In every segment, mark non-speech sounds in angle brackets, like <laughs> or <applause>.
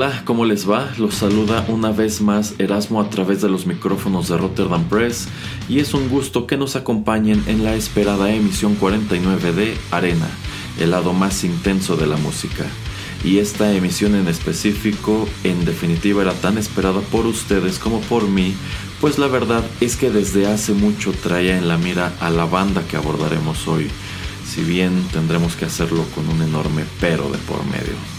Hola, ¿cómo les va? Los saluda una vez más Erasmo a través de los micrófonos de Rotterdam Press y es un gusto que nos acompañen en la esperada emisión 49 de Arena, el lado más intenso de la música. Y esta emisión en específico, en definitiva, era tan esperada por ustedes como por mí, pues la verdad es que desde hace mucho traía en la mira a la banda que abordaremos hoy, si bien tendremos que hacerlo con un enorme pero de por medio.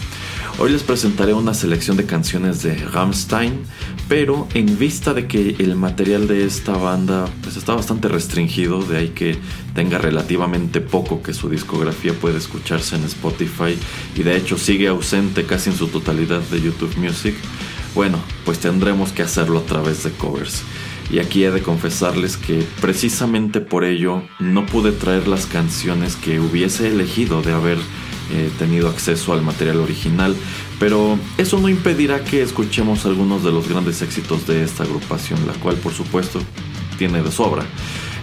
Hoy les presentaré una selección de canciones de Rammstein, pero en vista de que el material de esta banda pues está bastante restringido, de ahí que tenga relativamente poco que su discografía puede escucharse en Spotify y de hecho sigue ausente casi en su totalidad de YouTube Music, bueno, pues tendremos que hacerlo a través de covers. Y aquí he de confesarles que precisamente por ello no pude traer las canciones que hubiese elegido de haber tenido acceso al material original, pero eso no impedirá que escuchemos algunos de los grandes éxitos de esta agrupación, la cual por supuesto tiene de sobra.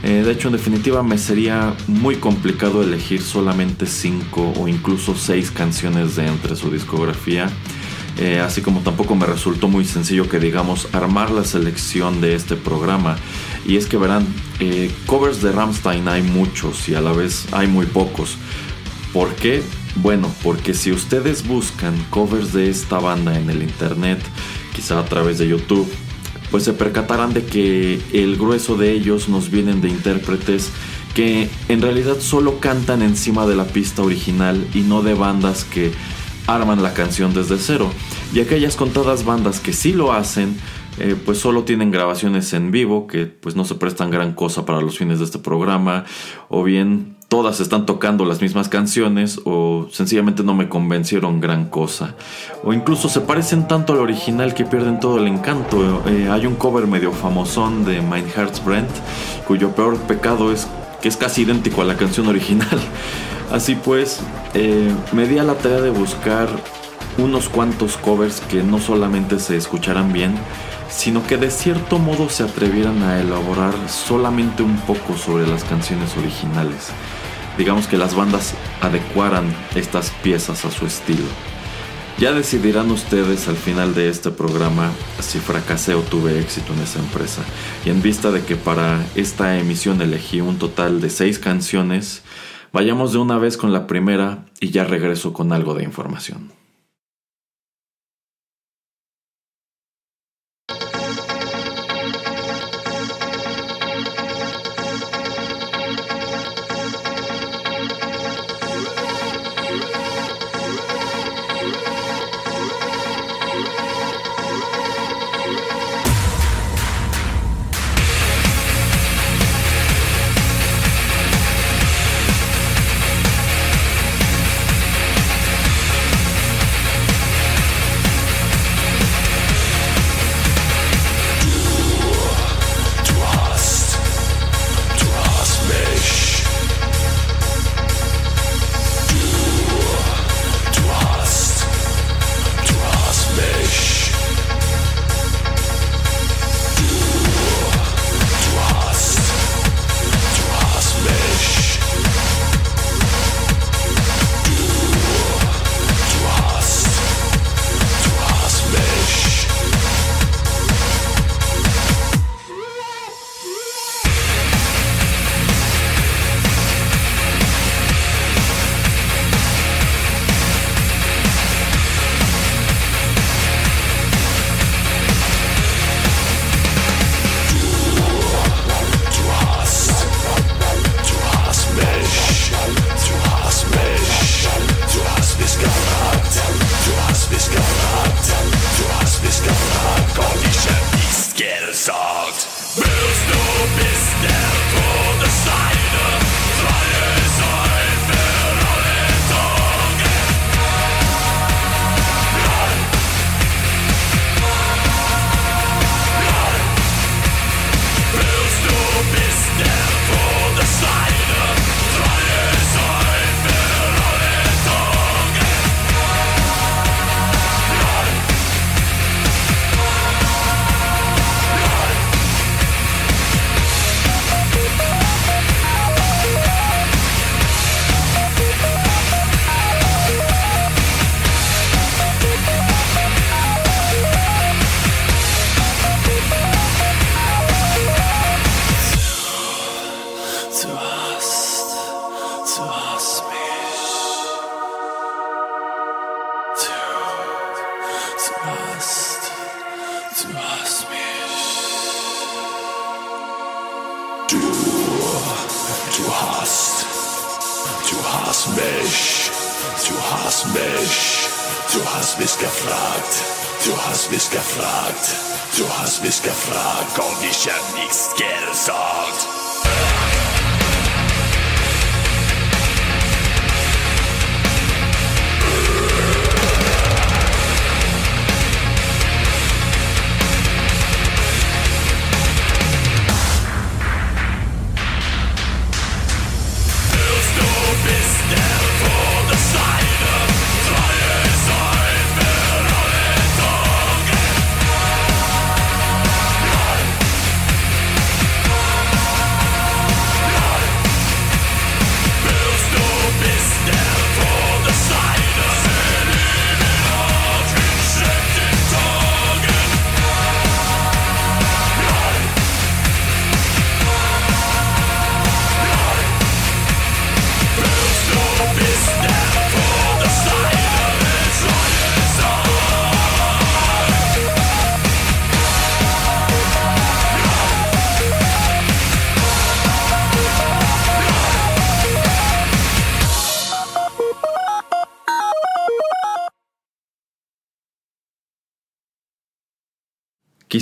Eh, de hecho, en definitiva, me sería muy complicado elegir solamente 5 o incluso 6 canciones de entre su discografía. Eh, así como tampoco me resultó muy sencillo que digamos armar la selección de este programa. Y es que verán, eh, covers de Rammstein hay muchos y a la vez hay muy pocos. ¿Por qué? Bueno, porque si ustedes buscan covers de esta banda en el internet, quizá a través de YouTube, pues se percatarán de que el grueso de ellos nos vienen de intérpretes que en realidad solo cantan encima de la pista original y no de bandas que arman la canción desde cero. Y aquellas contadas bandas que sí lo hacen, eh, pues solo tienen grabaciones en vivo que pues no se prestan gran cosa para los fines de este programa o bien todas están tocando las mismas canciones o sencillamente no me convencieron gran cosa. O incluso se parecen tanto al original que pierden todo el encanto. Eh, hay un cover medio famosón de Mein Heart's Brent cuyo peor pecado es que es casi idéntico a la canción original. <laughs> Así pues, eh, me di a la tarea de buscar unos cuantos covers que no solamente se escucharan bien, sino que de cierto modo se atrevieran a elaborar solamente un poco sobre las canciones originales. Digamos que las bandas adecuaran estas piezas a su estilo. Ya decidirán ustedes al final de este programa si fracasé o tuve éxito en esa empresa. Y en vista de que para esta emisión elegí un total de seis canciones, vayamos de una vez con la primera y ya regreso con algo de información.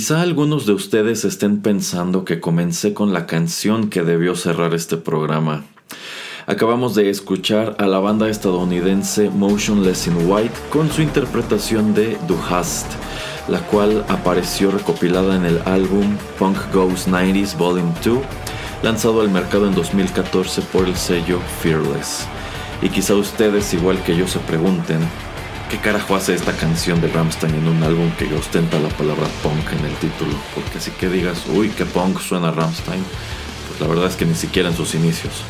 Quizá algunos de ustedes estén pensando que comencé con la canción que debió cerrar este programa. Acabamos de escuchar a la banda estadounidense Motionless in White con su interpretación de Du Hast, la cual apareció recopilada en el álbum Punk Goes 90s Volume 2, lanzado al mercado en 2014 por el sello Fearless. Y quizá ustedes, igual que yo, se pregunten, ¿Qué carajo hace esta canción de Ramstein en un álbum que ostenta la palabra punk en el título? Porque así que digas, uy, qué punk suena Ramstein, pues la verdad es que ni siquiera en sus inicios.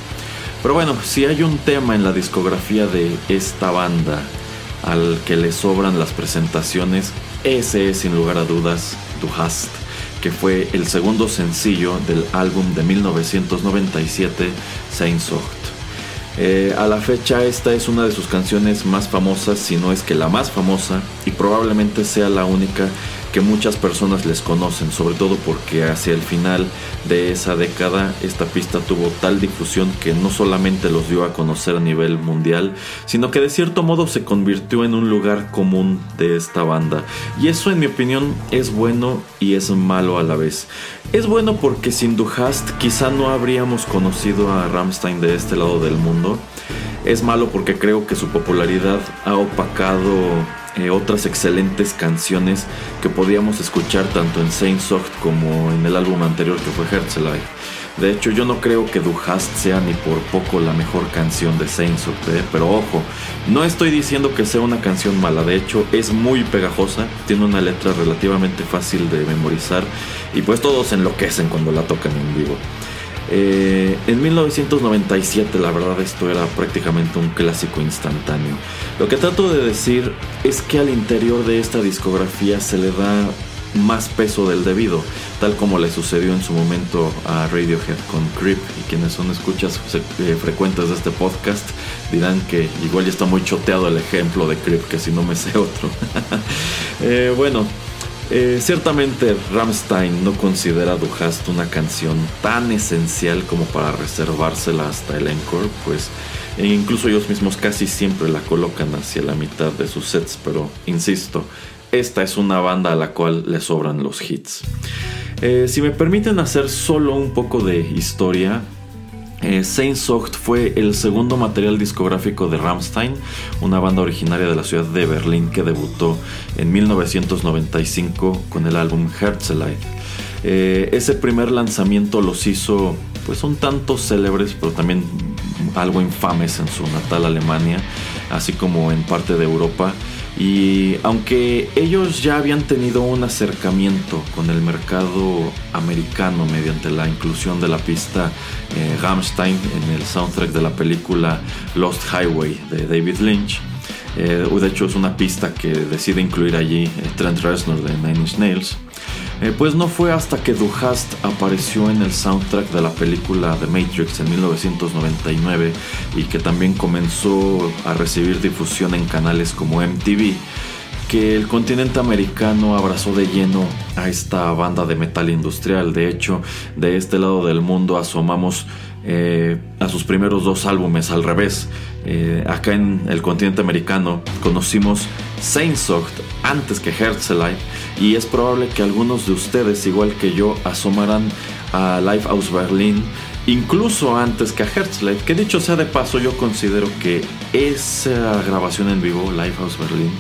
Pero bueno, si hay un tema en la discografía de esta banda al que le sobran las presentaciones, ese es sin lugar a dudas Du Hast, que fue el segundo sencillo del álbum de 1997 Sehnsucht. Eh, a la fecha esta es una de sus canciones más famosas, si no es que la más famosa, y probablemente sea la única que muchas personas les conocen, sobre todo porque hacia el final de esa década esta pista tuvo tal difusión que no solamente los dio a conocer a nivel mundial, sino que de cierto modo se convirtió en un lugar común de esta banda. Y eso en mi opinión es bueno y es malo a la vez. Es bueno porque sin Duhast quizá no habríamos conocido a Rammstein de este lado del mundo. Es malo porque creo que su popularidad ha opacado eh, otras excelentes canciones que podíamos escuchar tanto en Saint como en el álbum anterior que fue Herzlite. De hecho, yo no creo que Du Hast sea ni por poco la mejor canción de Saint ¿eh? pero ojo, no estoy diciendo que sea una canción mala, de hecho es muy pegajosa, tiene una letra relativamente fácil de memorizar y pues todos enloquecen cuando la tocan en vivo. Eh, en 1997 la verdad esto era prácticamente un clásico instantáneo. Lo que trato de decir es que al interior de esta discografía se le da más peso del debido, tal como le sucedió en su momento a Radiohead con Creep y quienes son escuchas eh, frecuentes de este podcast dirán que igual ya está muy choteado el ejemplo de Creep que si no me sé otro. <laughs> Eh, bueno, eh, ciertamente Ramstein no considera Du Hast una canción tan esencial como para reservársela hasta el encore, pues e incluso ellos mismos casi siempre la colocan hacia la mitad de sus sets, pero insisto, esta es una banda a la cual le sobran los hits. Eh, si me permiten hacer solo un poco de historia, eh, Saint fue el segundo material discográfico de Rammstein, una banda originaria de la ciudad de Berlín que debutó en 1995 con el álbum Herzeleid. Eh, ese primer lanzamiento los hizo pues un tanto célebres, pero también algo infames en su natal Alemania, así como en parte de Europa. Y aunque ellos ya habían tenido un acercamiento con el mercado americano mediante la inclusión de la pista eh, Rammstein en el soundtrack de la película Lost Highway de David Lynch, eh, de hecho es una pista que decide incluir allí eh, Trent Reznor de Nine Inch Nails, eh, pues no fue hasta que Du Hast apareció en el soundtrack de la película The Matrix en 1999 y que también comenzó a recibir difusión en canales como MTV que el continente americano abrazó de lleno a esta banda de metal industrial. De hecho, de este lado del mundo asomamos eh, a sus primeros dos álbumes al revés. Eh, acá en el continente americano conocimos Sainsoft antes que Herzlite y es probable que algunos de ustedes, igual que yo, asomaran a Lifehouse Berlin incluso antes que a Herzlite, que dicho sea de paso, yo considero que esa grabación en vivo, Lifehouse Berlin,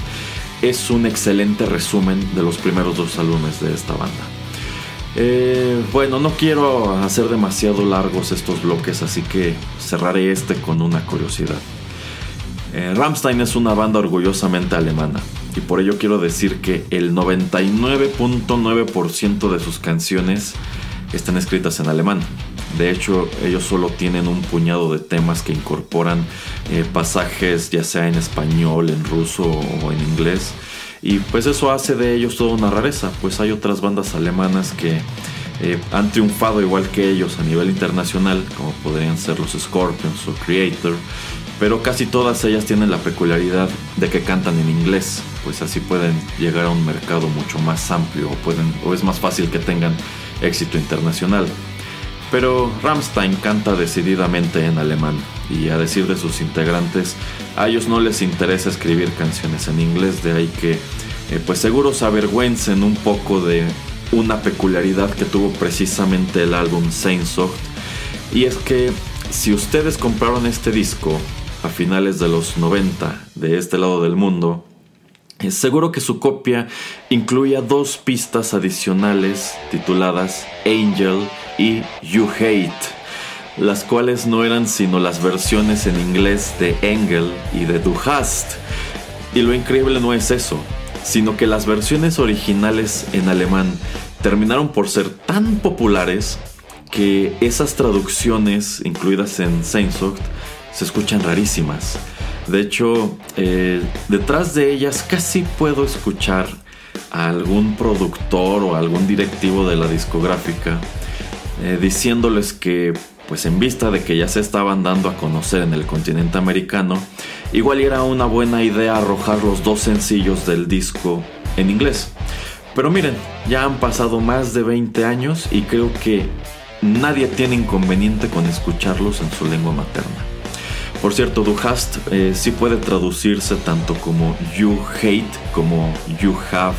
es un excelente resumen de los primeros dos álbumes de esta banda. Eh, bueno, no quiero hacer demasiado largos estos bloques, así que cerraré este con una curiosidad. Eh, Rammstein es una banda orgullosamente alemana y por ello quiero decir que el 99.9% de sus canciones están escritas en alemán. De hecho, ellos solo tienen un puñado de temas que incorporan eh, pasajes ya sea en español, en ruso o en inglés. Y pues eso hace de ellos toda una rareza, pues hay otras bandas alemanas que eh, han triunfado igual que ellos a nivel internacional, como podrían ser los Scorpions o Creator, pero casi todas ellas tienen la peculiaridad de que cantan en inglés, pues así pueden llegar a un mercado mucho más amplio o, pueden, o es más fácil que tengan éxito internacional. Pero Rammstein canta decididamente en alemán y a decir de sus integrantes, a ellos no les interesa escribir canciones en inglés, de ahí que eh, pues seguro se avergüencen un poco de una peculiaridad que tuvo precisamente el álbum Sainsoft y es que si ustedes compraron este disco a finales de los 90 de este lado del mundo, Seguro que su copia incluía dos pistas adicionales tituladas Angel y You Hate, las cuales no eran sino las versiones en inglés de Engel y de Du Hast. Y lo increíble no es eso, sino que las versiones originales en alemán terminaron por ser tan populares que esas traducciones incluidas en Sainsoft se escuchan rarísimas. De hecho, eh, detrás de ellas casi puedo escuchar a algún productor o algún directivo de la discográfica eh, diciéndoles que, pues en vista de que ya se estaban dando a conocer en el continente americano, igual era una buena idea arrojar los dos sencillos del disco en inglés. Pero miren, ya han pasado más de 20 años y creo que nadie tiene inconveniente con escucharlos en su lengua materna. Por cierto, Du hast eh, sí puede traducirse tanto como you hate como you have.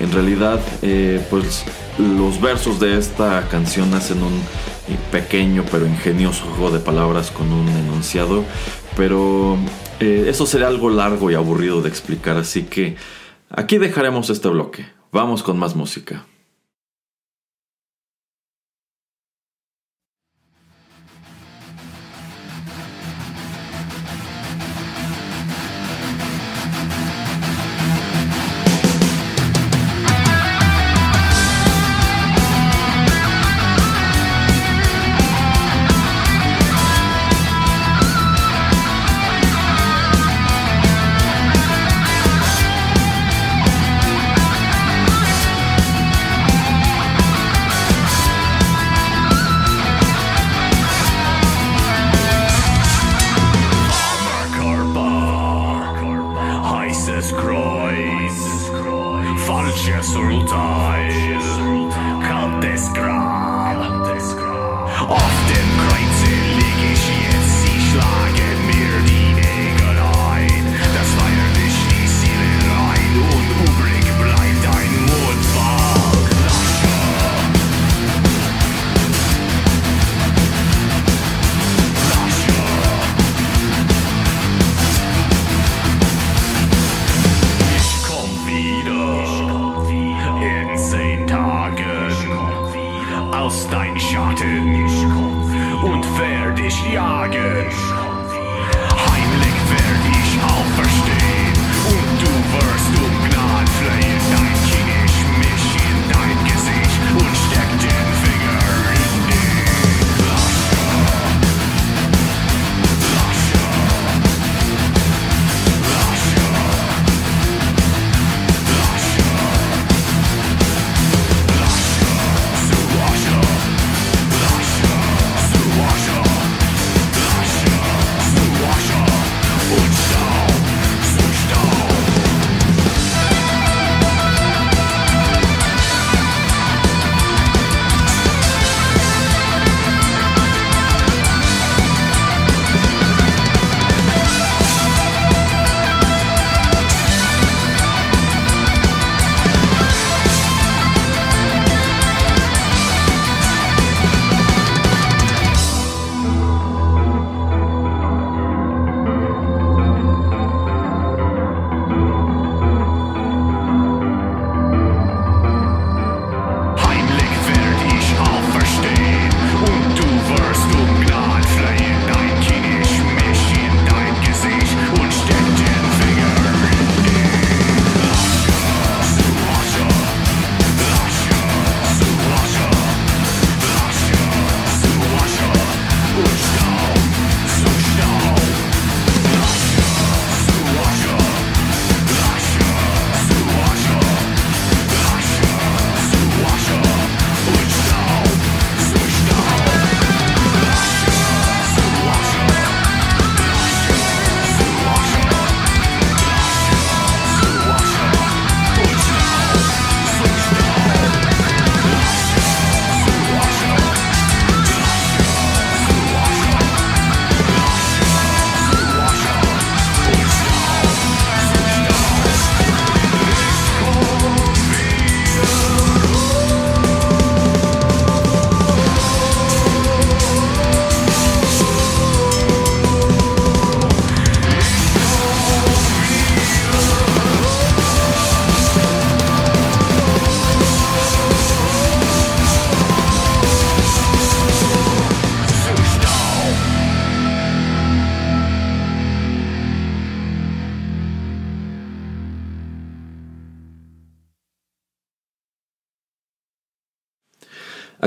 En realidad, eh, pues los versos de esta canción hacen un pequeño pero ingenioso juego de palabras con un enunciado, pero eso sería algo largo y aburrido de explicar, así que aquí dejaremos este bloque. Vamos con más música.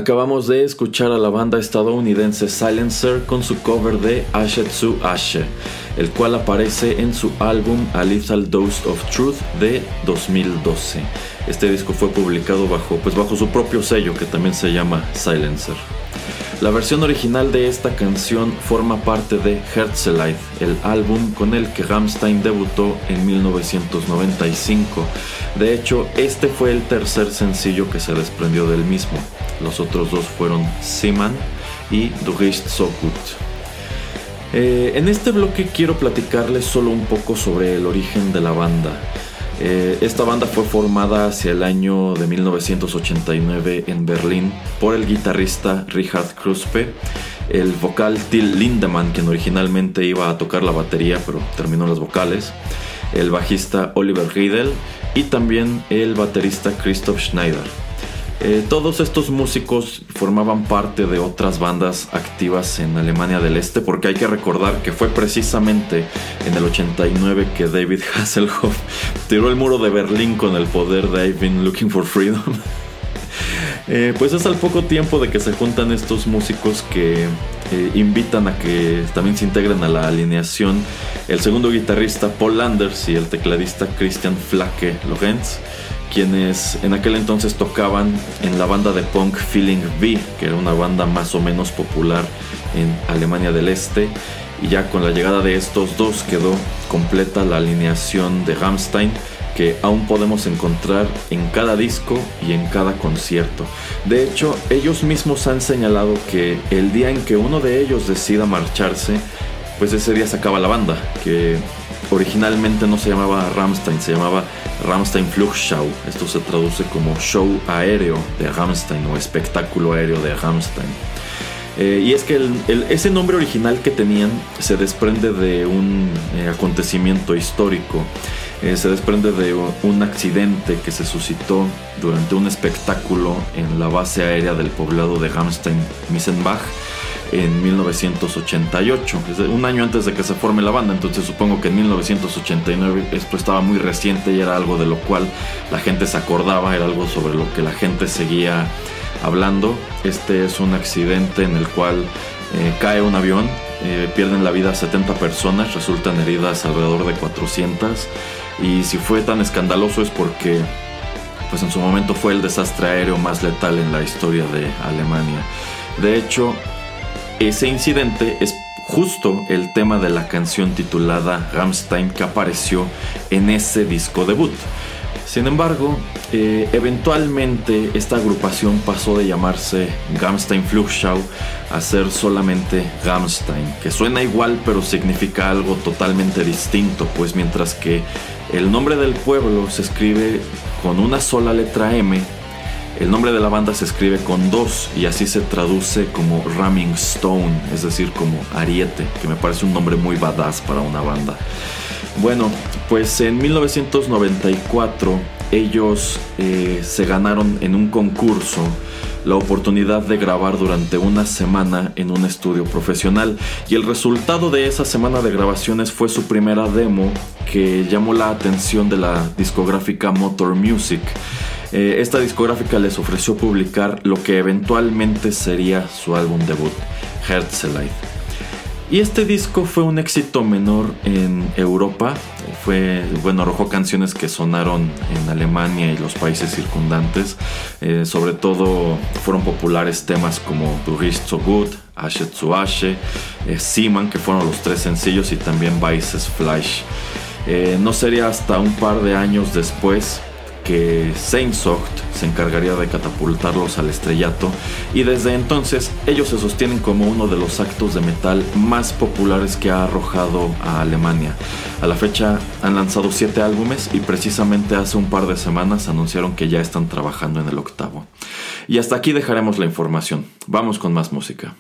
Acabamos de escuchar a la banda estadounidense Silencer con su cover de Ashetsu Ashe, el cual aparece en su álbum A Lethal Dose of Truth de 2012. Este disco fue publicado bajo, pues bajo su propio sello que también se llama Silencer. La versión original de esta canción forma parte de Herzeleid, el álbum con el que Rammstein debutó en 1995. De hecho, este fue el tercer sencillo que se desprendió del mismo. Los otros dos fueron Siman y Du Rist so gut. Eh, en este bloque quiero platicarles solo un poco sobre el origen de la banda. Eh, esta banda fue formada hacia el año de 1989 en Berlín por el guitarrista Richard Kruspe, el vocal Till Lindemann, quien originalmente iba a tocar la batería pero terminó las vocales, el bajista Oliver Riedel y también el baterista Christoph Schneider. Eh, todos estos músicos formaban parte de otras bandas activas en Alemania del Este porque hay que recordar que fue precisamente en el 89 que David <laughs> Hasselhoff tiró el muro de Berlín con el poder de I've been looking for freedom. <laughs> Eh, pues es al poco tiempo de que se juntan estos músicos que eh, invitan a que también se integren a la alineación el segundo guitarrista Paul Landers y el tecladista Christian Flake Lorenz quienes en aquel entonces tocaban en la banda de punk Feeling V, que era una banda más o menos popular en Alemania del Este. Y ya con la llegada de estos dos quedó completa la alineación de Rammstein, que aún podemos encontrar en cada disco y en cada concierto. De hecho, ellos mismos han señalado que el día en que uno de ellos decida marcharse, pues ese día se acaba la banda, que originalmente no se llamaba Rammstein, se llamaba Rammstein Flugschau. Esto se traduce como show aéreo de Rammstein o espectáculo aéreo de Rammstein. Eh, y es que ese nombre original que tenían se desprende de un eh, acontecimiento histórico, eh, se desprende de un accidente que se suscitó durante un espectáculo en la base aérea del poblado de Rammstein-Missenbach en 1988, un año antes de que se forme la banda, entonces supongo que en 1989 esto estaba muy reciente y era algo de lo cual la gente se acordaba, era algo sobre lo que la gente seguía hablando. Este es un accidente en el cual eh, cae un avión, eh, pierden la vida 70 personas, resultan heridas alrededor de 400 y si fue tan escandaloso es porque pues en su momento fue el desastre aéreo más letal en la historia de Alemania. De hecho, ese incidente es justo el tema de la canción titulada Rammstein que apareció en ese disco debut. Sin embargo, eh, eventualmente esta agrupación pasó de llamarse Rammstein Flugschau a ser solamente Rammstein, que suena igual pero significa algo totalmente distinto, pues mientras que el nombre del pueblo se escribe con una sola letra M, el nombre de la banda se escribe con dos y así se traduce como Ramming Stone, es decir, como ariete, que me parece un nombre muy badass para una banda. Bueno, pues en 1994 ellos eh, se ganaron en un concurso la oportunidad de grabar durante una semana en un estudio profesional y el resultado de esa semana de grabaciones fue su primera demo que llamó la atención de la discográfica Motor Music. Eh, esta discográfica les ofreció publicar lo que eventualmente sería su álbum debut, Herzeleid. Y este disco fue un éxito menor en Europa. Fue, bueno, arrojó canciones que sonaron en Alemania y los países circundantes. Eh, sobre todo fueron populares temas como Du riechst so gut, Asche zu Asche, eh, Seaman, que fueron los tres sencillos, y también Weißes Fleisch. no sería hasta un par de años después que se encargaría de catapultarlos al estrellato y desde entonces ellos se sostienen como uno de los actos de metal más populares que ha arrojado a Alemania. A la fecha han lanzado siete álbumes y precisamente hace un par de semanas anunciaron que ya están trabajando en el octavo. Y hasta aquí dejaremos la información. Vamos con más música.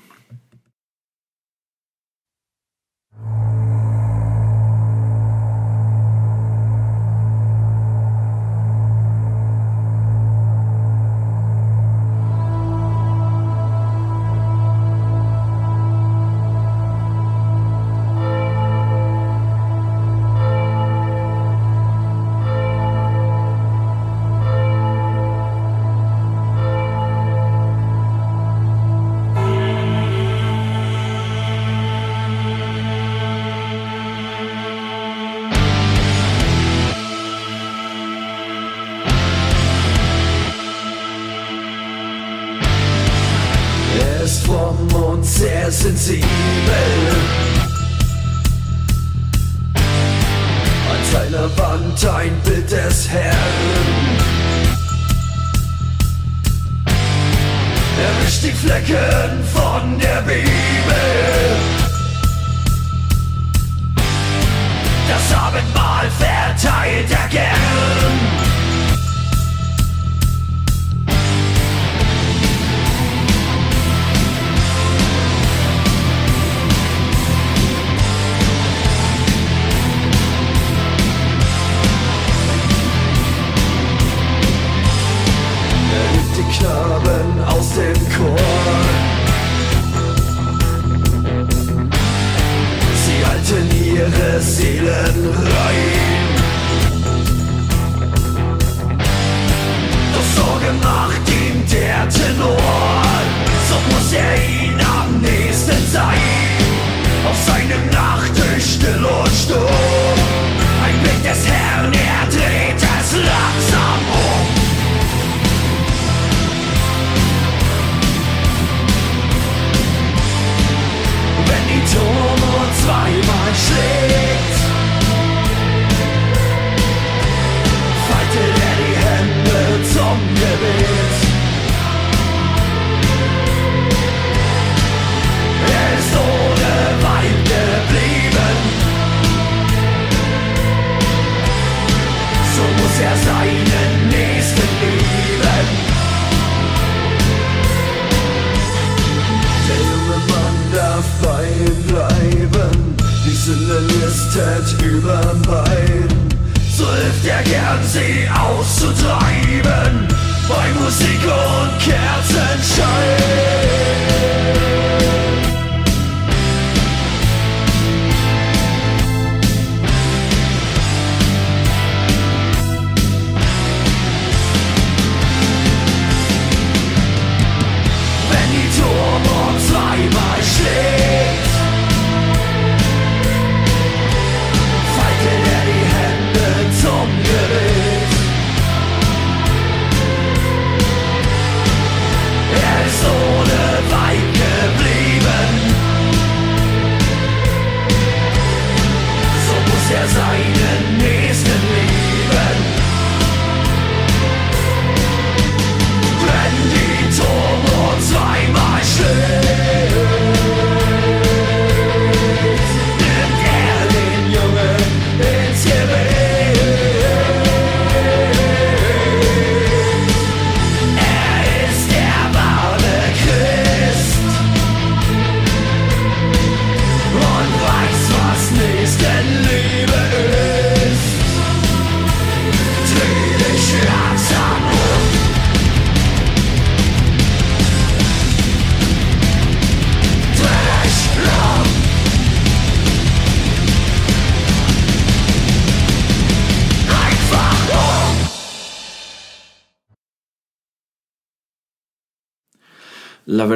vom Mond her sind sie übel. Wand, ein Bild des Herrn. Er Erwischt die Flecken von der Bibel. Das Abendmahl verteilt er gern. Knaben aus dem Chor. Sie halten ihre Seelen rein. Doch Sorge macht ihm der Tenor, so muss er ihn am nächsten sein. Auf seinem Nachttisch still und stumm. Ein Blick des Herrn, er dreht es langsam um. Die Turmuhr zweimal schlägt. Faltet er die Hände zum Gebet. Er ist ohne Wein geblieben. So muss er seinen bei ihm bleiben. Die Sünde listet überm Bein. So hilft er gern, sie auszutreiben. Bei Musik und Kerzenschein.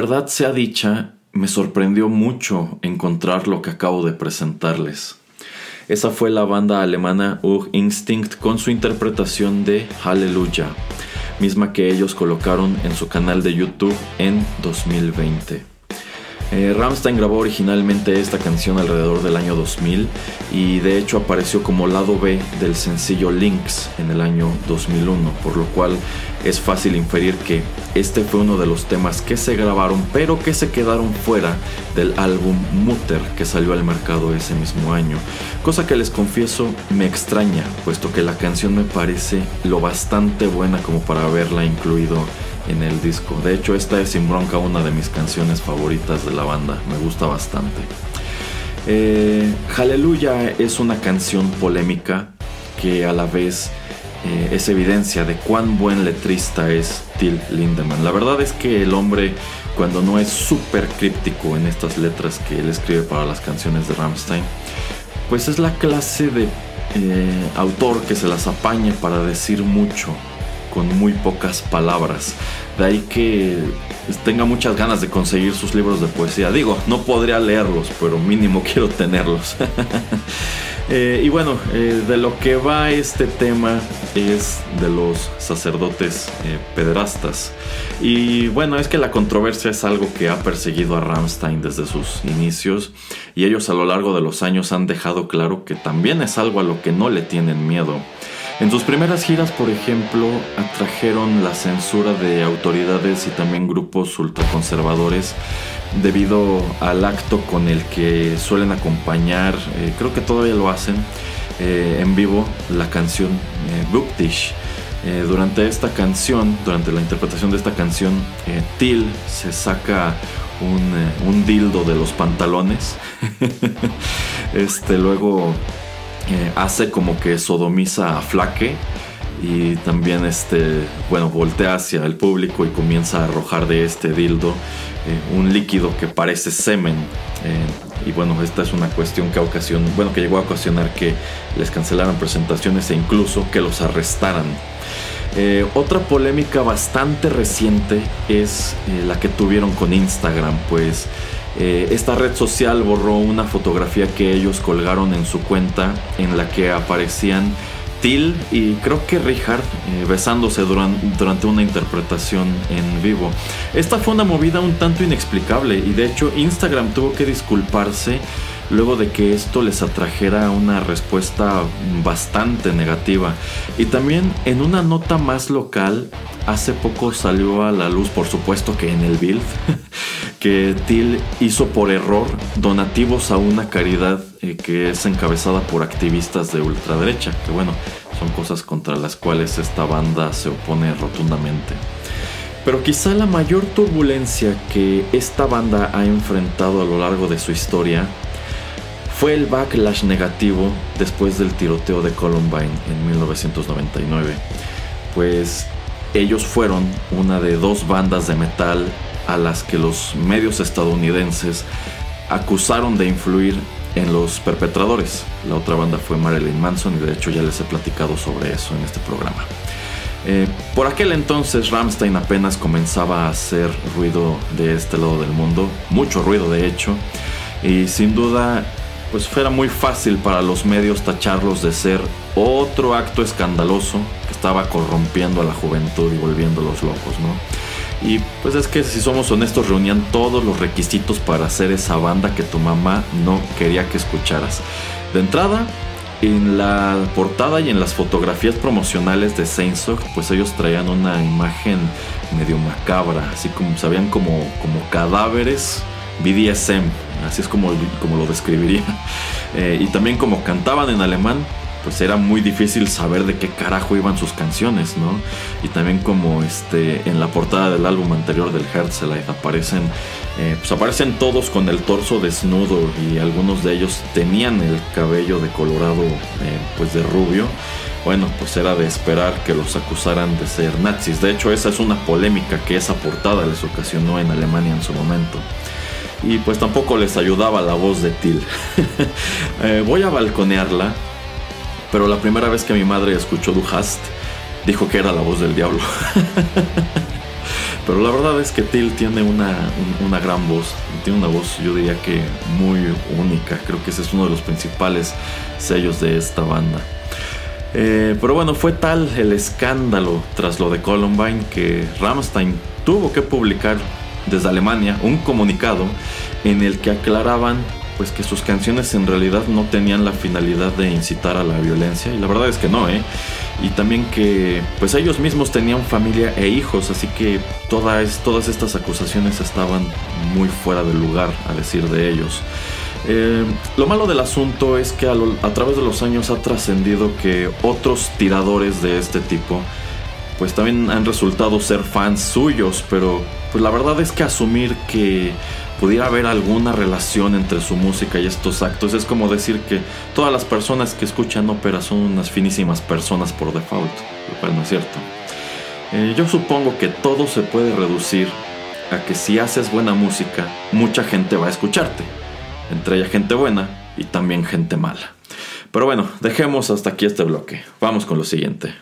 Verdad sea dicha, me sorprendió mucho encontrar lo que acabo de presentarles. Esa fue la banda alemana Ur Instinct con su interpretación de Hallelujah, misma que ellos colocaron en su canal de YouTube en 2020. Eh, Rammstein grabó originalmente esta canción alrededor del año 2000 y de hecho apareció como lado B del sencillo Lynx en el año 2001, por lo cual es fácil inferir que este fue uno de los temas que se grabaron pero que se quedaron fuera del álbum Mutter que salió al mercado ese mismo año, cosa que les confieso me extraña, puesto que la canción me parece lo bastante buena como para haberla incluido en el disco. De hecho, esta es sin bronca una de mis canciones favoritas de la banda, me gusta bastante. Eh, Hallelujah es una canción polémica que a la vez eh, es evidencia de cuán buen letrista es Till Lindemann. La verdad es que el hombre, cuando no es súper críptico en estas letras que él escribe para las canciones de Rammstein, pues es la clase de eh, autor que se las apaña para decir mucho con muy pocas palabras. De ahí que tenga muchas ganas de conseguir sus libros de poesía. Digo, no podría leerlos, pero mínimo <laughs> quiero tenerlos. <laughs> Eh, y bueno, eh, de lo que va este tema es de los sacerdotes eh, pederastas. Y bueno, es que la controversia es algo que ha perseguido a Rammstein desde sus inicios y ellos a lo largo de los años han dejado claro que también es algo a lo que no le tienen miedo. En sus primeras giras, por ejemplo, atrajeron la censura de autoridades y también grupos ultraconservadores debido al acto con el que suelen acompañar, eh, creo que todavía lo hacen, eh, en vivo la canción eh, eh, durante esta canción, durante la interpretación de esta canción, Till se saca un, un, dildo de los pantalones. <laughs> este luego hace como que sodomiza a Flaque y también este bueno voltea hacia el público y comienza a arrojar de este dildo eh, un líquido que parece semen eh, y bueno esta es una cuestión que ocasionó bueno que llegó a ocasionar que les cancelaran presentaciones e incluso que los arrestaran. Eh, otra polémica bastante reciente es la que tuvieron con Instagram pues esta red social borró una fotografía que ellos colgaron en su cuenta en la que aparecían y creo que Richard eh, besándose durante, una interpretación en vivo. Esta fue una movida un tanto inexplicable y de hecho Instagram tuvo que disculparse luego de que esto les atrajera una respuesta bastante negativa. Y también en una nota más local, hace poco salió a la luz, por supuesto que en el Build, <laughs> que Till hizo por error donativos a una caridad eh, que es encabezada por activistas de ultraderecha, que bueno, son cosas contra las cuales esta banda se opone rotundamente. Pero quizá la mayor turbulencia que esta banda ha enfrentado a lo largo de su historia fue el backlash negativo después del tiroteo de Columbine en 1999, pues ellos fueron una de dos bandas de metal a las que los medios estadounidenses acusaron de influir en los perpetradores. La otra banda fue Marilyn Manson y de hecho ya les he platicado sobre eso en este programa. Eh, por aquel entonces Ramstein apenas comenzaba a hacer ruido de este lado del mundo, mucho ruido de hecho, y sin duda pues fuera muy fácil para los medios tacharlos de ser otro acto escandaloso que estaba corrompiendo a la juventud y volviéndolos locos, ¿no? Y pues es que si somos honestos, reunían todos los requisitos para hacer esa banda que tu mamá no quería que escucharas. De entrada, en la portada y en las fotografías promocionales de Saintsog, pues ellos traían una imagen medio macabra, así como sabían como, como cadáveres BDSM, así es como, como lo describiría. <laughs> Eh, y también como cantaban en alemán, pues era muy difícil saber de qué carajo iban sus canciones, ¿no? Y también como este en la portada del álbum anterior del Herzlite aparecen, eh, pues aparecen todos con el torso desnudo y algunos de ellos tenían el cabello de colorado, eh, pues de rubio. Bueno, pues era de esperar que los acusaran de ser nazis. De hecho, esa es una polémica que esa portada les ocasionó en Alemania en su momento y pues tampoco les ayudaba la voz de Till. <laughs> Eh, voy a balconearla, pero la primera vez que mi madre escuchó Du Hast, dijo que era la voz del diablo. <laughs> pero la verdad es que Till tiene una, una gran voz, tiene una voz yo diría que muy única, creo que ese es uno de los principales sellos de esta banda. Eh, pero bueno, fue tal el escándalo tras lo de Columbine que Rammstein tuvo que publicar desde Alemania un comunicado en el que aclaraban pues que sus canciones en realidad no tenían la finalidad de incitar a la violencia y la verdad es que no, ¿eh? Y también que pues ellos mismos tenían familia e hijos, así que todas, todas estas acusaciones estaban muy fuera de lugar a decir de ellos. Eh, lo malo del asunto es que a, a través de los años ha trascendido que otros tiradores de este tipo pues también han resultado ser fans suyos, pero pues la verdad es que asumir que pudiera haber alguna relación entre su música y estos actos es como decir que todas las personas que escuchan ópera son unas finísimas personas por default, lo cual no es cierto. Eh, yo supongo que todo se puede reducir a que si haces buena música, mucha gente va a escucharte, entre ella gente buena y también gente mala. Pero bueno, dejemos hasta aquí este bloque. Vamos con lo siguiente.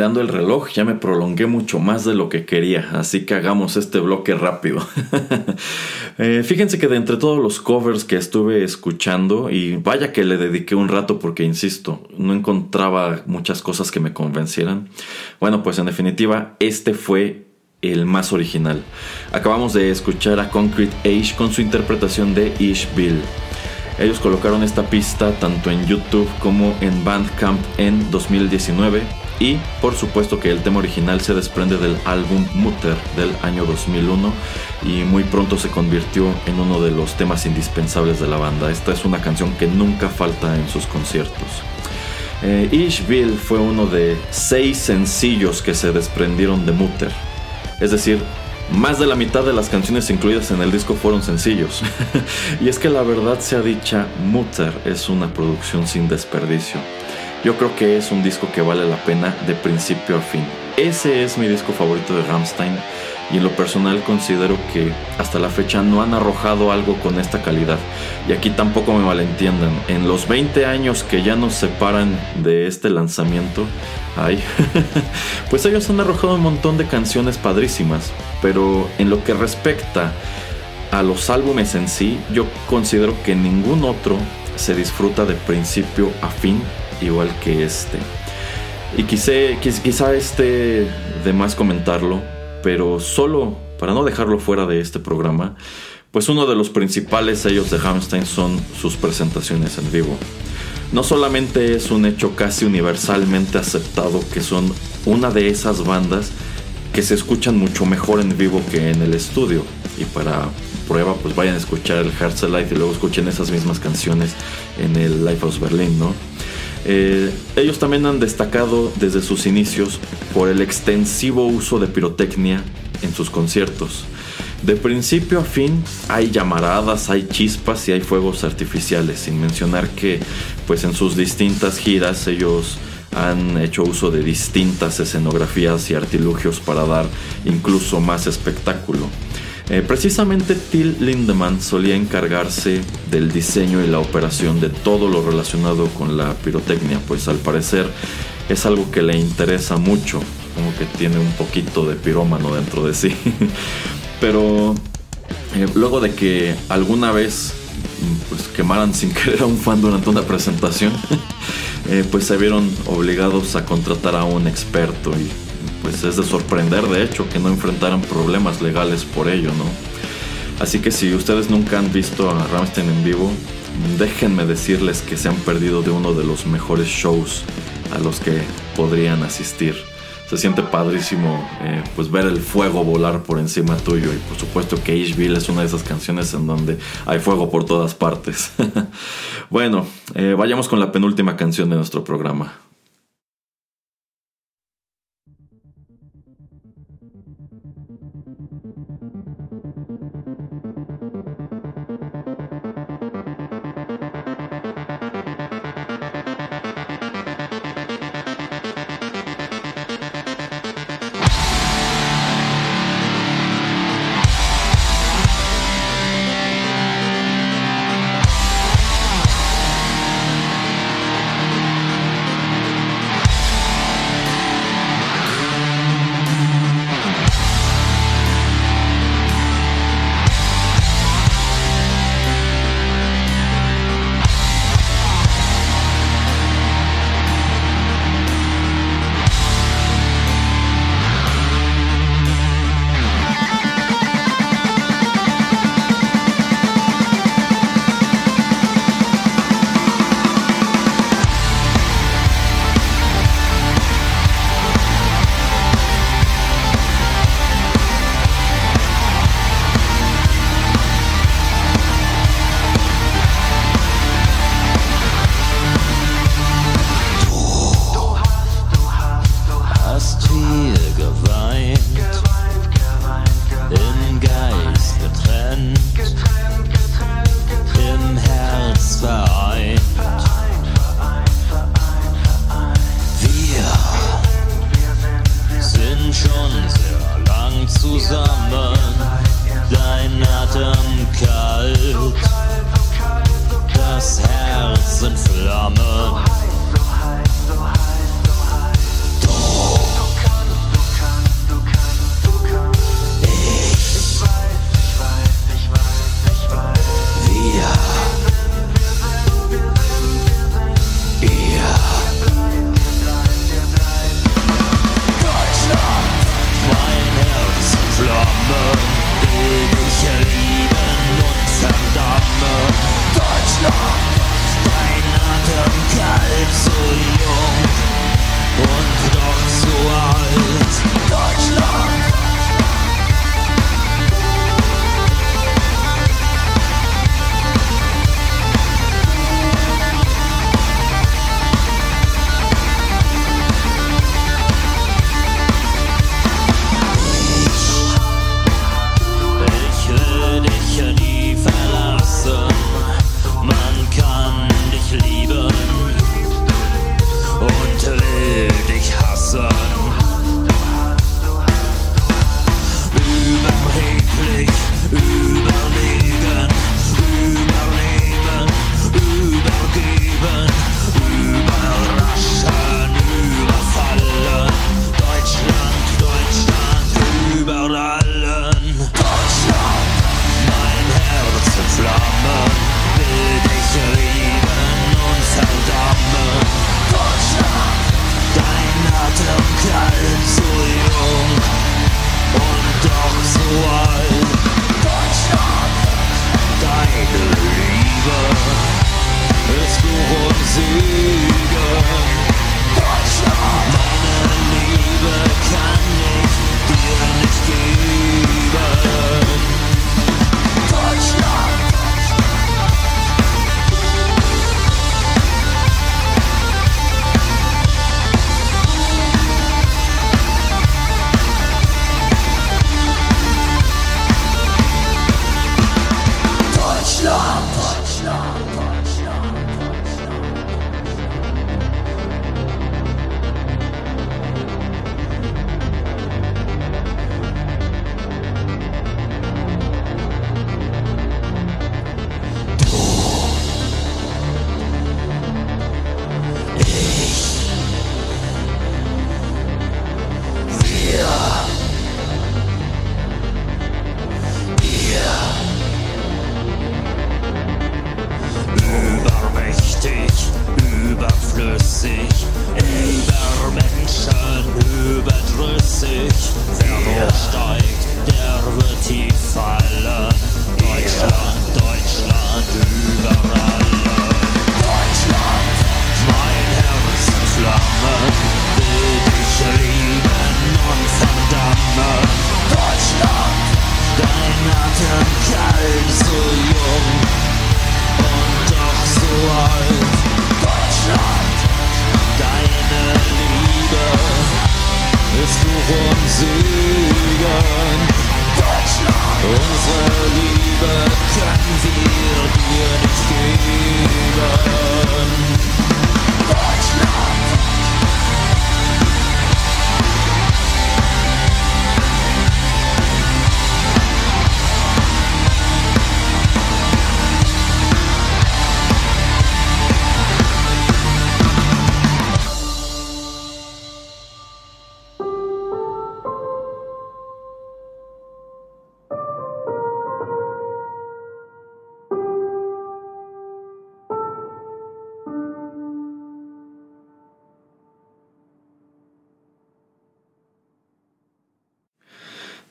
El reloj ya me prolongué mucho más de lo que quería, así que hagamos este bloque rápido. <laughs> Eh, fíjense que de entre todos los covers que estuve escuchando, y vaya que le dediqué un rato porque, insisto, no encontraba muchas cosas que me convencieran, bueno, pues en definitiva, este fue el más original. Acabamos de escuchar a Concrete Age con su interpretación de Ish Bill. Ellos colocaron esta pista tanto en YouTube como en Bandcamp en 2019 y por supuesto que el tema original se desprende del álbum Mutter del año 2001 y muy pronto se convirtió en uno de los temas indispensables de la banda. Esta es una canción que nunca falta en sus conciertos. Eh, Ishville fue uno de seis sencillos que se desprendieron de Mutter. Es decir, más de la mitad de las canciones incluidas en el disco fueron sencillos. <laughs> y es que la verdad sea dicha, Mutter es una producción sin desperdicio. Yo creo que es un disco que vale la pena de principio a fin. Ese es mi disco favorito de Rammstein y en lo personal considero que hasta la fecha no han arrojado algo con esta calidad. Y aquí tampoco me malentiendan, en los 20 años que ya nos separan de este lanzamiento, ay, <laughs> pues ellos han arrojado un montón de canciones padrísimas, pero en lo que respecta a los álbumes en sí, yo considero que ningún otro se disfruta de principio a fin igual que este. Y quise, quizá este de más comentarlo, pero solo para no dejarlo fuera de este programa, pues uno de los principales sellos de Hamstein son sus presentaciones en vivo. No solamente es un hecho casi universalmente aceptado que son una de esas bandas que se escuchan mucho mejor en vivo que en el estudio. Y para prueba, pues vayan a escuchar el Life y luego escuchen esas mismas canciones en el Lifehouse Berlin, ¿no? Eh, ellos también han destacado desde sus inicios por el extensivo uso de pirotecnia en sus conciertos. De principio a fin hay llamaradas, hay chispas y hay fuegos artificiales, sin mencionar que pues en sus distintas giras ellos han hecho uso de distintas escenografías y artilugios para dar incluso más espectáculo. Eh, precisamente Till Lindemann solía encargarse del diseño y la operación de todo lo relacionado con la pirotecnia, pues al parecer es algo que le interesa mucho, como que tiene un poquito de pirómano dentro de sí. <laughs> Pero eh, luego de que alguna vez pues, quemaran sin <laughs> querer a un fan durante una presentación, <laughs> eh, pues se vieron obligados a contratar a un experto y pues es de sorprender de hecho que no enfrentaran problemas legales por ello, ¿no? Así que si ustedes nunca han visto a Ramstein en vivo, déjenme decirles que se han perdido de uno de los mejores shows a los que podrían asistir. Se siente padrísimo eh, pues ver el fuego volar por encima tuyo y por supuesto que Ishville es una de esas canciones en donde hay fuego por todas partes. <laughs> bueno, eh, vayamos con la penúltima canción de nuestro programa.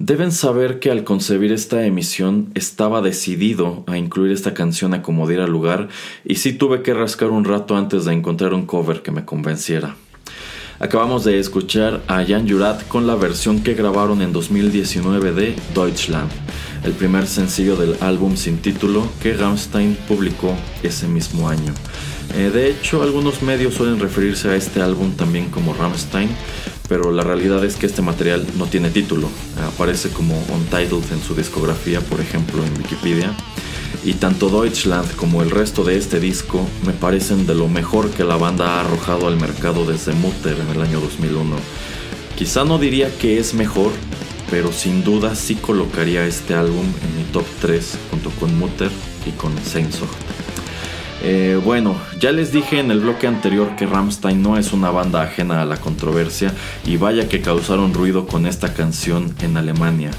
Deben saber que al concebir esta emisión estaba decidido a incluir esta canción a como diera lugar y sí tuve que rascar un rato antes de encontrar un cover que me convenciera. Acabamos de escuchar a Jan Jurat con la versión que grabaron en 2019 de Deutschland, el primer sencillo del álbum sin título que Rammstein publicó ese mismo año. Eh, de hecho, algunos medios suelen referirse a este álbum también como Rammstein, pero la realidad es que este material no tiene título. Aparece como untitled en su discografía, por ejemplo, en Wikipedia. Y tanto Deutschland como el resto de este disco me parecen de lo mejor que la banda ha arrojado al mercado desde Mutter en el año 2001. Quizá no diría que es mejor, pero sin duda sí colocaría este álbum en mi top 3 junto con Mutter y con Sehnsucht. Eh, bueno, ya les dije en el bloque anterior que Rammstein no es una banda ajena a la controversia y vaya que causaron ruido con esta canción en Alemania,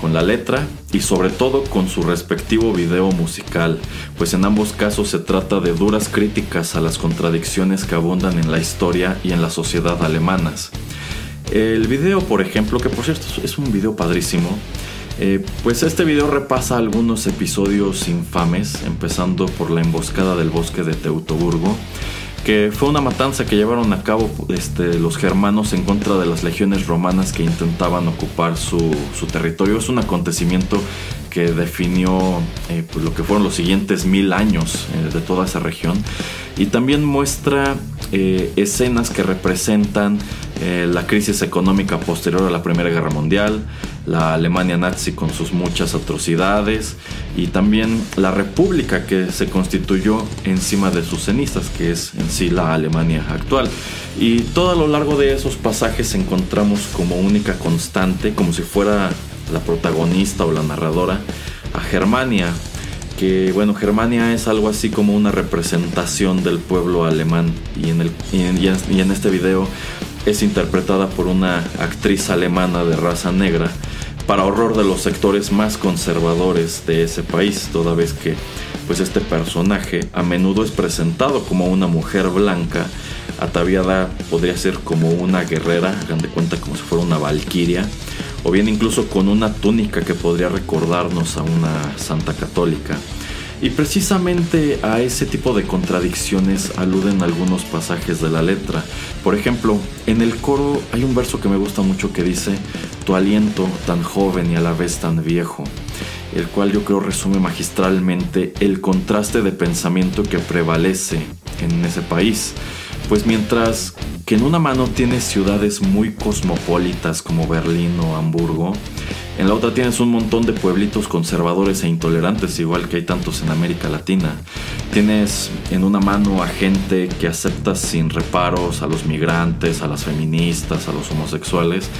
con la letra y sobre todo con su respectivo video musical, pues en ambos casos se trata de duras críticas a las contradicciones que abundan en la historia y en la sociedad alemanas. El video, por ejemplo, que por cierto es un video padrísimo, eh, pues este video repasa algunos episodios infames, empezando por la emboscada del bosque de Teutoburgo, que fue una matanza que llevaron a cabo este, los germanos en contra de las legiones romanas que intentaban ocupar su, territorio. Es un acontecimiento que definió eh, pues, lo que fueron los siguientes mil años eh, de toda esa región y también muestra escenas que representan la crisis económica posterior a la Primera Guerra Mundial, la Alemania nazi con sus muchas atrocidades y también la república que se constituyó encima de sus cenizas, que es en sí la Alemania actual. Y todo a lo largo de esos pasajes encontramos como única constante, como si fuera la protagonista o la narradora, a Germania, que bueno, Germania es algo así como una representación del pueblo alemán. Y en, el, y en este video es interpretada por una actriz alemana de raza negra para horror de los sectores más conservadores de ese país, toda vez que pues este personaje a menudo es presentado como una mujer blanca, ataviada podría ser como una guerrera, hagan de cuenta como si fuera una valquiria, o bien incluso con una túnica que podría recordarnos a una santa católica. Y precisamente a ese tipo de contradicciones aluden algunos pasajes de la letra. Por ejemplo, en el coro hay un verso que me gusta mucho que dice, Tu aliento tan joven y a la vez tan viejo, el cual yo creo resume magistralmente el contraste de pensamiento que prevalece en ese país. Pues mientras que en una mano tiene ciudades muy cosmopolitas como Berlín o Hamburgo, En la otra tienes un montón de pueblitos conservadores e intolerantes, igual que hay tantos en América Latina. Tienes en una mano a gente que acepta sin reparos a los migrantes, a las feministas, a los homosexuales,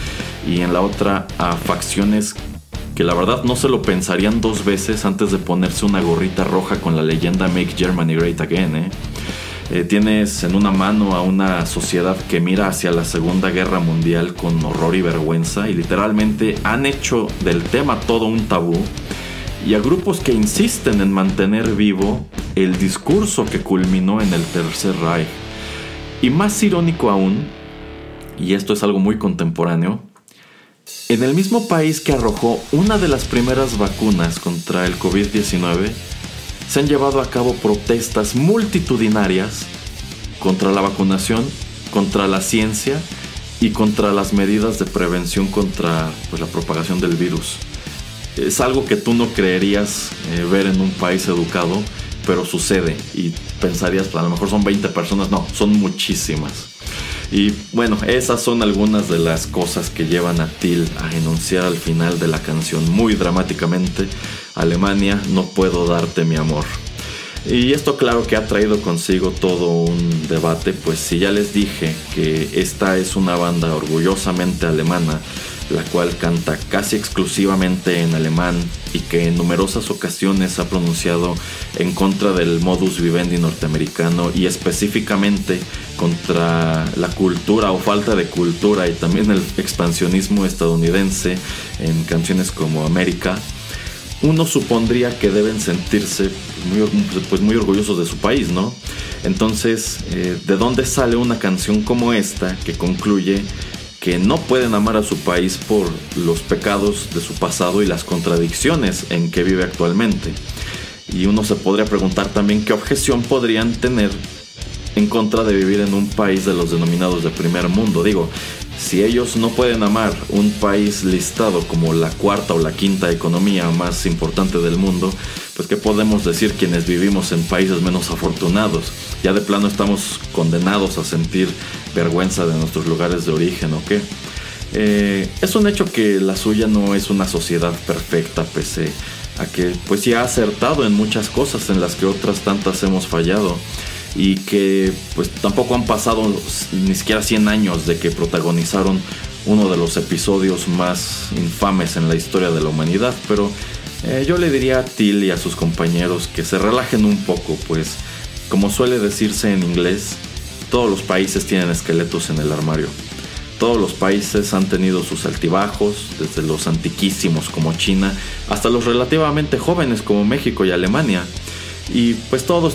y en la otra a facciones que la verdad no se lo pensarían dos veces antes de ponerse una gorrita roja con la leyenda Make Germany Great Again. ¿eh? Eh, tienes en una mano a una sociedad que mira hacia la Segunda Guerra Mundial con horror y vergüenza y literalmente han hecho del tema todo un tabú y a grupos que insisten en mantener vivo el discurso que culminó en el Tercer Reich. Y más irónico aún, y esto es algo muy contemporáneo, en el mismo país que arrojó una de las primeras vacunas contra el COVID-19, se han llevado a cabo protestas multitudinarias contra la vacunación, contra la ciencia y contra las medidas de prevención contra pues, la propagación del virus. Es algo que tú no creerías eh, ver en un país educado, pero sucede y pensarías, pues, a lo mejor son 20 personas, no, son muchísimas. Y bueno, esas son algunas de las cosas que llevan a Till a enunciar al final de la canción muy dramáticamente, Alemania, no puedo darte mi amor. Y esto claro que ha traído consigo todo un debate, pues si ya les dije que esta es una banda orgullosamente alemana, la cual canta casi exclusivamente en alemán y que en numerosas ocasiones ha pronunciado en contra del modus vivendi norteamericano y específicamente contra la cultura o falta de cultura y también el expansionismo estadounidense en canciones como América, uno supondría que deben sentirse muy, pues muy orgullosos de su país, ¿no? Entonces, eh, ¿de dónde sale una canción como esta que concluye que no pueden amar a su país por los pecados de su pasado y las contradicciones en que vive actualmente. Y uno se podría preguntar también qué objeción podrían tener en contra de vivir en un país de los denominados de primer mundo. Digo, si ellos no pueden amar un país listado como la cuarta o la quinta economía más importante del mundo, pues qué podemos decir quienes vivimos en países menos afortunados. Ya de plano estamos condenados a sentir vergüenza de nuestros lugares de origen o qué. Eh, es un hecho que la suya no es una sociedad perfecta, pese a que pues ya ha acertado en muchas cosas en las que otras tantas hemos fallado y que pues tampoco han pasado ni siquiera 100 años de que protagonizaron uno de los episodios más infames en la historia de la humanidad, pero eh, yo le diría a Till y a sus compañeros que se relajen un poco, pues como suele decirse en inglés, todos los países tienen esqueletos en el armario. Todos los países han tenido sus altibajos, desde los antiquísimos como China hasta los relativamente jóvenes como México y Alemania. Y pues todos,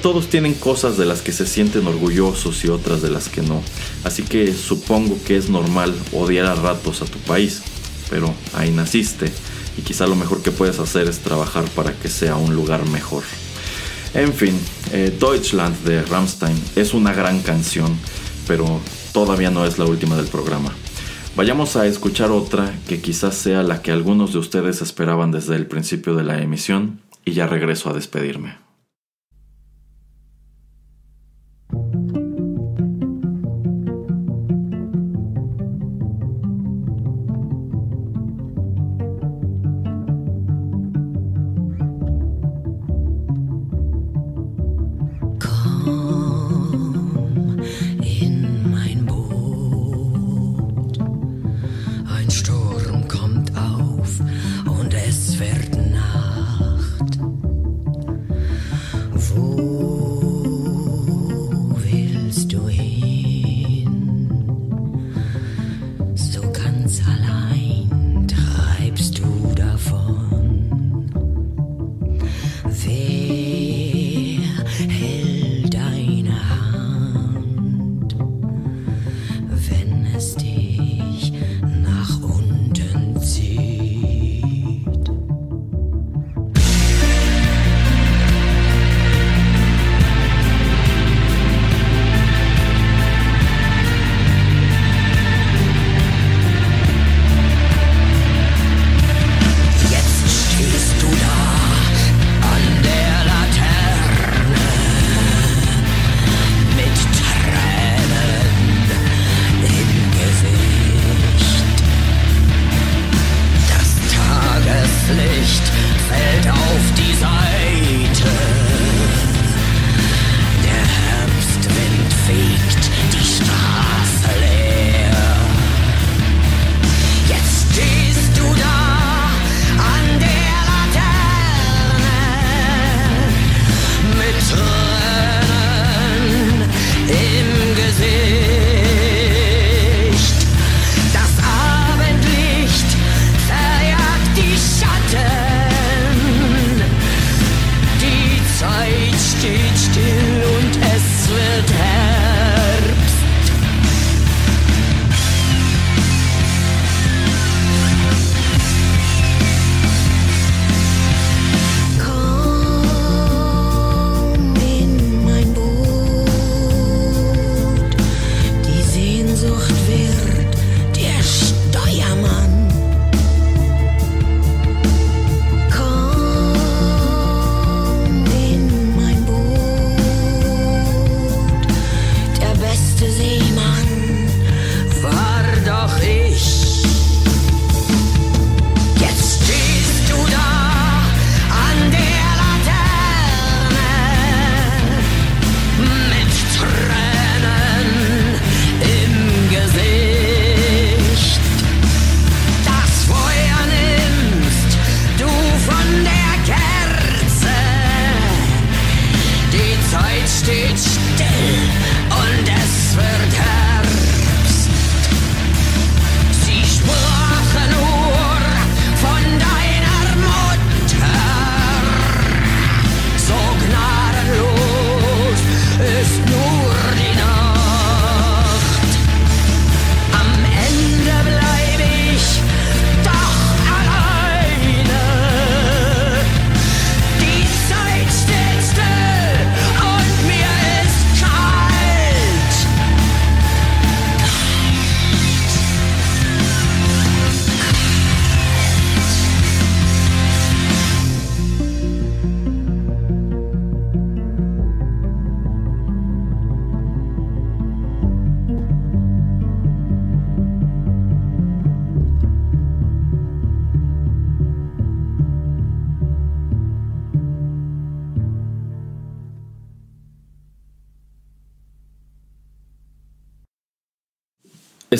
todos tienen cosas de las que se sienten orgullosos y otras de las que no. Así que supongo que es normal odiar a ratos a tu país, pero ahí naciste y quizá lo mejor que puedes hacer es trabajar para que sea un lugar mejor. En fin, eh, Deutschland de Rammstein es una gran canción, pero todavía no es la última del programa. Vayamos a escuchar otra que quizás sea la que algunos de ustedes esperaban desde el principio de la emisión y ya regreso a despedirme.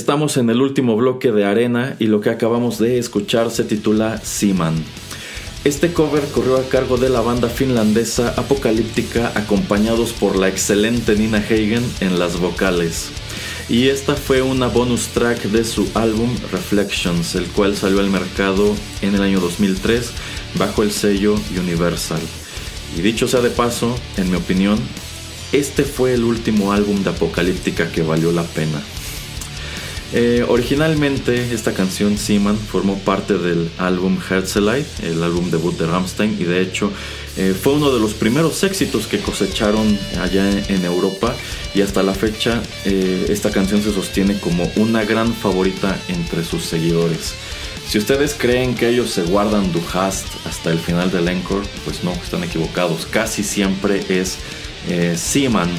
Estamos en el último bloque de Arena y lo que acabamos de escuchar se titula Seaman. Este cover corrió a cargo de la banda finlandesa Apocalíptica acompañados por la excelente Nina Hagen en las vocales. Y esta fue una bonus track de su álbum Reflections, el cual salió al mercado en el año 2003 bajo el sello Universal. Y dicho sea de paso, en mi opinión, este fue el último álbum de Apocalíptica que valió la pena. Eh, originalmente esta canción Seaman formó parte del álbum Herzlite, el álbum debut de Rammstein y de hecho eh, fue uno de los primeros éxitos que cosecharon allá en Europa y hasta la fecha eh, esta canción se sostiene como una gran favorita entre sus seguidores. Si ustedes creen que ellos se guardan Du Hast hasta el final del encore, pues no, están equivocados. Casi siempre es Seaman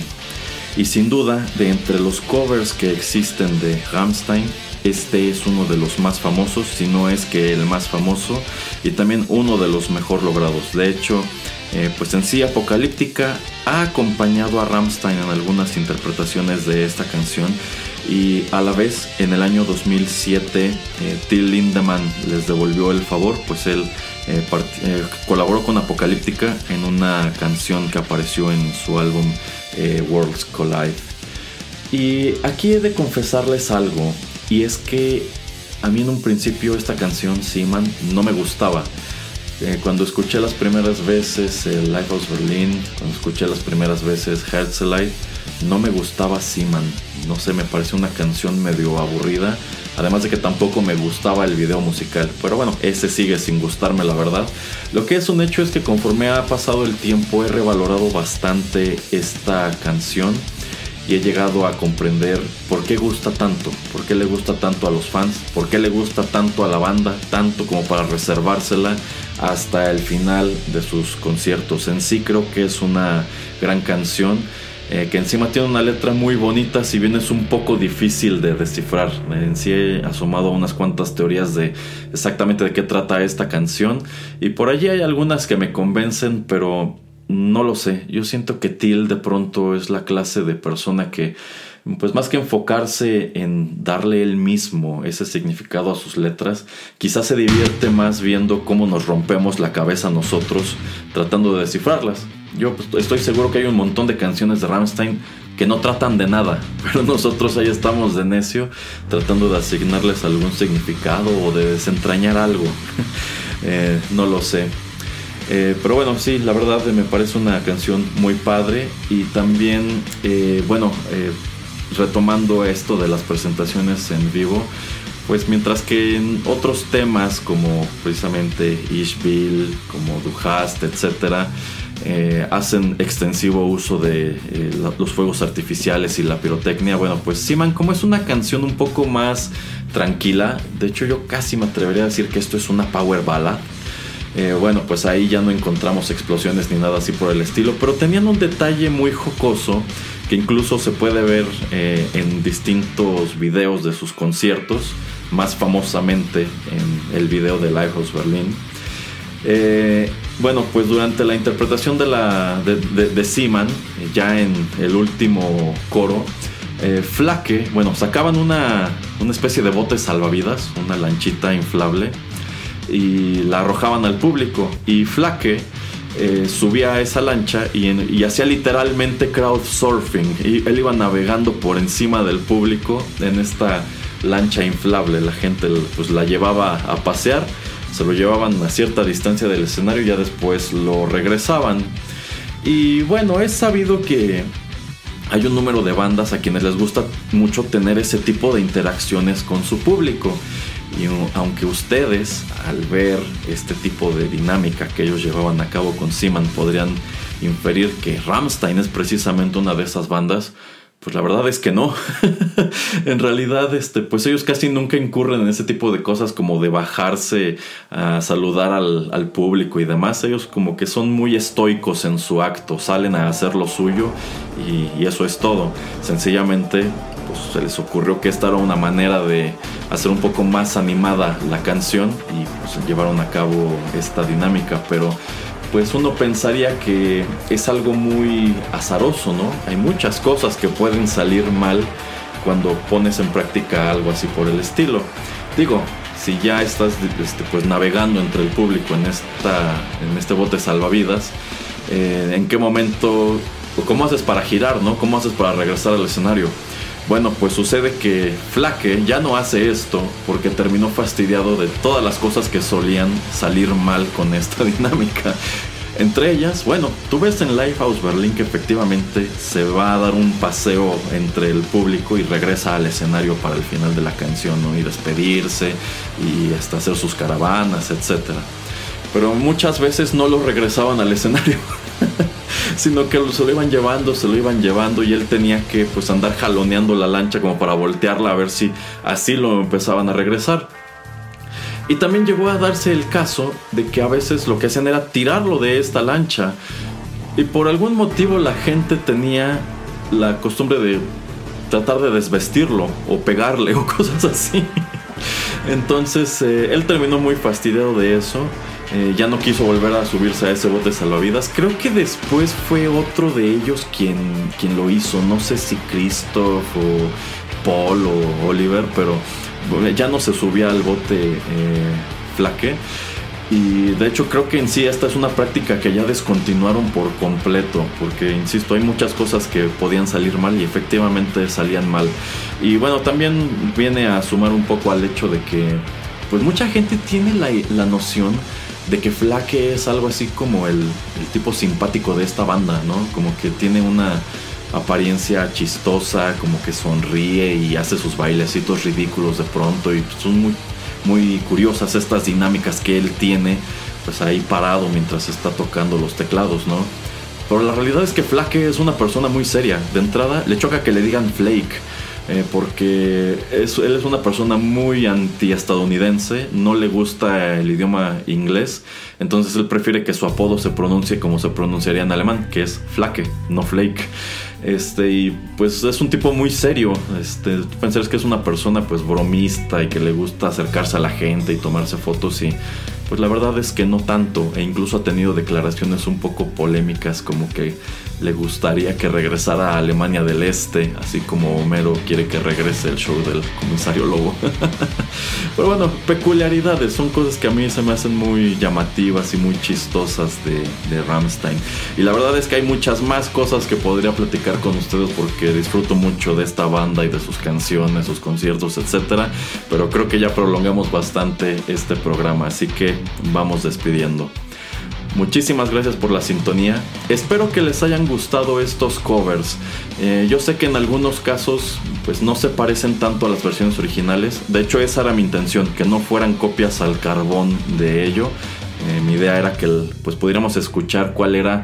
y sin duda, de entre los covers que existen de Rammstein, este es uno de los más famosos, si no es que el más famoso, y también uno de los mejor logrados. De hecho, eh, pues en sí Apocalíptica ha acompañado a Rammstein en algunas interpretaciones de esta canción y a la vez en el año 2007 eh, Till Lindemann les devolvió el favor, pues él eh, colaboró con Apocalíptica en una canción que apareció en su álbum eh, Worlds Collide. Y aquí he de confesarles algo, y es que a mí en un principio esta canción, Seaman, no me gustaba. Eh, cuando escuché las primeras veces el Lighthouse Berlin, cuando escuché las primeras veces Herzlite, no me gustaba Seaman. No sé, me pareció una canción medio aburrida. Además de que tampoco me gustaba el video musical. Pero bueno, ese sigue sin gustarme la verdad. Lo que es un hecho es que conforme ha pasado el tiempo he revalorado bastante esta canción. Y he llegado a comprender por qué gusta tanto, por qué le gusta tanto a los fans, por qué le gusta tanto a la banda, tanto como para reservársela hasta el final de sus conciertos. En sí creo que es una gran canción eh, que encima tiene una letra muy bonita, si bien es un poco difícil de descifrar. En sí he asomado unas cuantas teorías de exactamente de qué trata esta canción, y por allí hay algunas que me convencen, pero no lo sé. Yo siento que Till de pronto es la clase de persona que, pues más que enfocarse en darle él mismo ese significado a sus letras, quizás se divierte más viendo cómo nos rompemos la cabeza nosotros tratando de descifrarlas. Yo pues, estoy seguro que hay un montón de canciones de Rammstein que no tratan de nada, <laughs> pero nosotros ahí estamos de necio tratando de asignarles algún significado o de desentrañar algo. <laughs> Eh, no lo sé. Eh, pero bueno, sí, la verdad me parece una canción muy padre y también, eh, bueno, retomando esto de las presentaciones en vivo, pues mientras que en otros temas como precisamente Ishville, como Duhast, etcétera, eh, hacen extensivo uso de eh, los fuegos artificiales y la pirotecnia. Bueno, pues Siman, como es una canción un poco más tranquila, de hecho yo casi me atrevería a decir que esto es una power ballad. Eh, bueno, pues ahí ya no encontramos explosiones ni nada así por el estilo, pero tenían un detalle muy jocoso que incluso se puede ver en distintos videos de sus conciertos, más famosamente en el video de Lighthouse Berlin. Bueno, pues durante la interpretación de, la, de, Seaman, ya en el último coro, eh, Flaque, bueno, sacaban una, una especie de bote salvavidas, una lanchita inflable, y la arrojaban al público. Y Flaque eh, subía a esa lancha y, hacía literalmente crowdsurfing. Y él iba navegando por encima del público en esta lancha inflable. La gente pues la llevaba a pasear, se lo llevaban a cierta distancia del escenario y ya después lo regresaban. Y bueno, es sabido que hay un número de bandas a quienes les gusta mucho tener ese tipo de interacciones con su público. Y aunque ustedes, al ver este tipo de dinámica que ellos llevaban a cabo con Seaman, podrían inferir que Ramstein es precisamente una de esas bandas, pues la verdad es que no. <laughs> en realidad, este, pues ellos casi nunca incurren en ese tipo de cosas como de bajarse a saludar al, público y demás. Ellos como que son muy estoicos en su acto, salen a hacer lo suyo y, y eso es todo. Sencillamente, pues se les ocurrió que esta era una manera de hacer un poco más animada la canción y pues llevaron a cabo esta dinámica, pero pues uno pensaría que es algo muy azaroso, ¿no? Hay muchas cosas que pueden salir mal cuando pones en práctica algo así por el estilo. Digo, si ya estás este, pues navegando entre el público en, esta, en este bote salvavidas, eh, ¿en qué momento, cómo haces para girar, ¿no? ¿Cómo haces para regresar al escenario? Bueno, pues sucede que Flaque ya no hace esto porque terminó fastidiado de todas las cosas que solían salir mal con esta <laughs> dinámica. Entre ellas, bueno, tú ves en Lifehouse Berlin que efectivamente se va a dar un paseo entre el público y regresa al escenario para el final de la canción, ¿no? Y despedirse y hasta hacer sus caravanas, etc. Pero muchas veces no lo regresaban al escenario. <laughs> sino que se lo iban llevando, se lo iban llevando y él tenía que pues andar jaloneando la lancha como para voltearla a ver si así lo empezaban a regresar. Y también llegó a darse el caso de que a veces lo que hacían era tirarlo de esta lancha y por algún motivo la gente tenía la costumbre de tratar de desvestirlo o pegarle <laughs> o cosas así. Entonces eh, él terminó muy fastidiado de eso eh, ya no quiso volver a subirse a ese bote salvavidas. Creo que después fue otro de ellos quien, quien lo hizo. No sé si Christoph o Paul o Oliver, pero ya no se subía al bote eh, flaque. Y de hecho creo que en sí esta es una práctica que ya descontinuaron por completo, porque insisto, hay muchas cosas que podían salir mal y efectivamente salían mal. Y bueno, también viene a sumar un poco al hecho de que pues mucha gente tiene la, la noción de que Flaque es algo así como el, tipo simpático de esta banda, ¿no? Como que tiene una apariencia chistosa, como que sonríe y hace sus bailecitos ridículos de pronto y son muy, muy curiosas estas dinámicas que él tiene, pues ahí parado mientras está tocando los teclados, ¿no? Pero la realidad es que Flaque es una persona muy seria. De entrada, le choca que le digan Flake eh, porque él es una persona muy anti-estadounidense, no le gusta el idioma inglés, entonces él prefiere que su apodo se pronuncie como se pronunciaría en alemán, que es Flake, no Flake. Este, y pues es un tipo muy serio. Este, pensar que es una persona pues bromista y que le gusta acercarse a la gente y tomarse fotos y pues la verdad es que no tanto e incluso ha tenido declaraciones un poco polémicas como que le gustaría que regresara a Alemania del Este, así como Homero quiere que regrese el show del comisario Lobo. <laughs> Pero bueno, peculiaridades, son cosas que a mí se me hacen muy llamativas y muy chistosas de, de Rammstein. Y la verdad es que hay muchas más cosas que podría platicar con ustedes porque disfruto mucho de esta banda y de sus canciones, sus conciertos, etc. Pero creo que ya prolongamos bastante este programa, así que vamos despidiendo. Muchísimas gracias por la sintonía. Espero que les hayan gustado estos covers. Eh, yo sé que en algunos casos pues no se parecen tanto a las versiones originales. De hecho esa era mi intención, que no fueran copias al carbón de ello. Eh, mi idea era que pues pudiéramos escuchar cuál era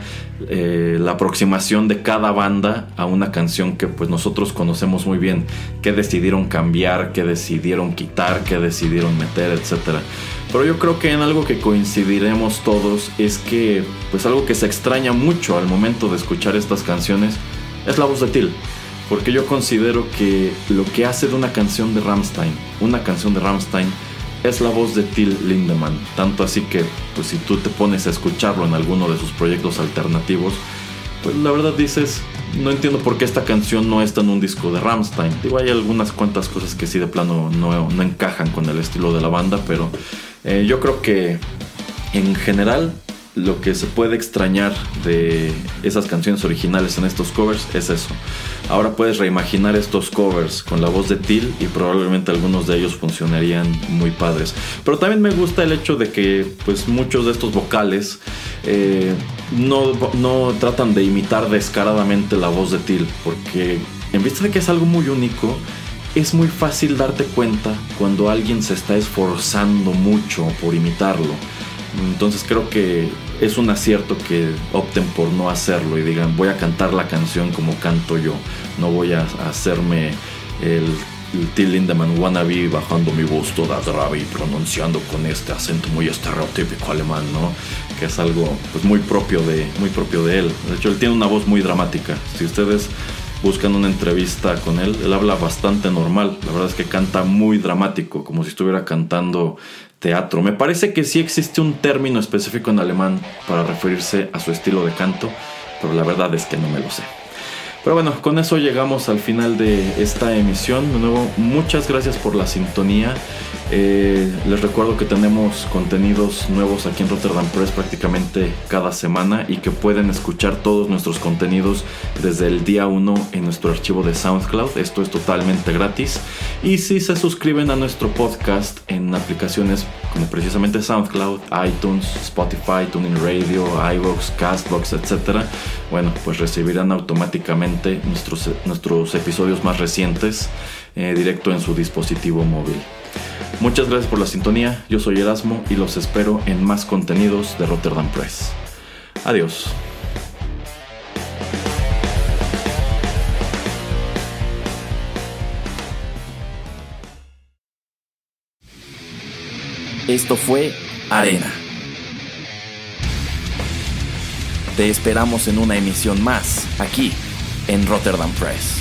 eh, la aproximación de cada banda a una canción que pues nosotros conocemos muy bien, qué decidieron cambiar, qué decidieron quitar, qué decidieron meter, etcétera. Pero yo creo que en algo que coincidiremos todos es que, pues algo que se extraña mucho al momento de escuchar estas canciones es la voz de Till. Porque yo considero que lo que hace de una canción de Rammstein, una canción de Rammstein, es la voz de Till Lindemann. Tanto así que, pues si tú te pones a escucharlo en alguno de sus proyectos alternativos, pues la verdad dices, no entiendo por qué esta canción no está en un disco de Rammstein. Digo, hay algunas cuantas cosas que sí de plano no, encajan con el estilo de la banda, pero eh, yo creo que en general lo que se puede extrañar de esas canciones originales en estos covers es eso. Ahora puedes reimaginar estos covers con la voz de Till y probablemente algunos de ellos funcionarían muy padres. Pero también me gusta el hecho de que pues muchos de estos vocales eh, no, no tratan de imitar descaradamente la voz de Till porque en vista de que es algo muy único, es muy fácil darte cuenta cuando alguien se está esforzando mucho por imitarlo. Entonces creo que es un acierto que opten por no hacerlo y digan voy a cantar la canción como canto yo. No voy a hacerme el, Till Lindemann wannabe bajando mi voz toda grave y pronunciando con este acento muy estereotípico alemán, ¿no? Que es algo pues, muy, propio de, muy propio de él. De hecho, él tiene una voz muy dramática. Si ustedes buscan una entrevista con él, él habla bastante normal. La verdad es que canta muy dramático, como si estuviera cantando teatro. Me parece que sí existe un término específico en alemán para referirse a su estilo de canto, pero la verdad es que no me lo sé. Pero bueno, con eso llegamos al final de esta emisión. De nuevo, muchas gracias por la sintonía. Eh, les recuerdo que tenemos contenidos nuevos aquí en Rotterdam Press prácticamente cada semana y que pueden escuchar todos nuestros contenidos desde el día 1 en nuestro archivo de SoundCloud. Esto es totalmente gratis. Y si se suscriben a nuestro podcast en aplicaciones como precisamente SoundCloud, iTunes, Spotify, Tuning Radio, iVoox, Castbox, etc., bueno, pues recibirán automáticamente nuestros, nuestros episodios más recientes eh, directo en su dispositivo móvil. Muchas gracias por la sintonía, yo soy Erasmo y los espero en más contenidos de Rotterdam Press. Adiós. Esto fue Arena. Te esperamos en una emisión más, aquí, en Rotterdam Press.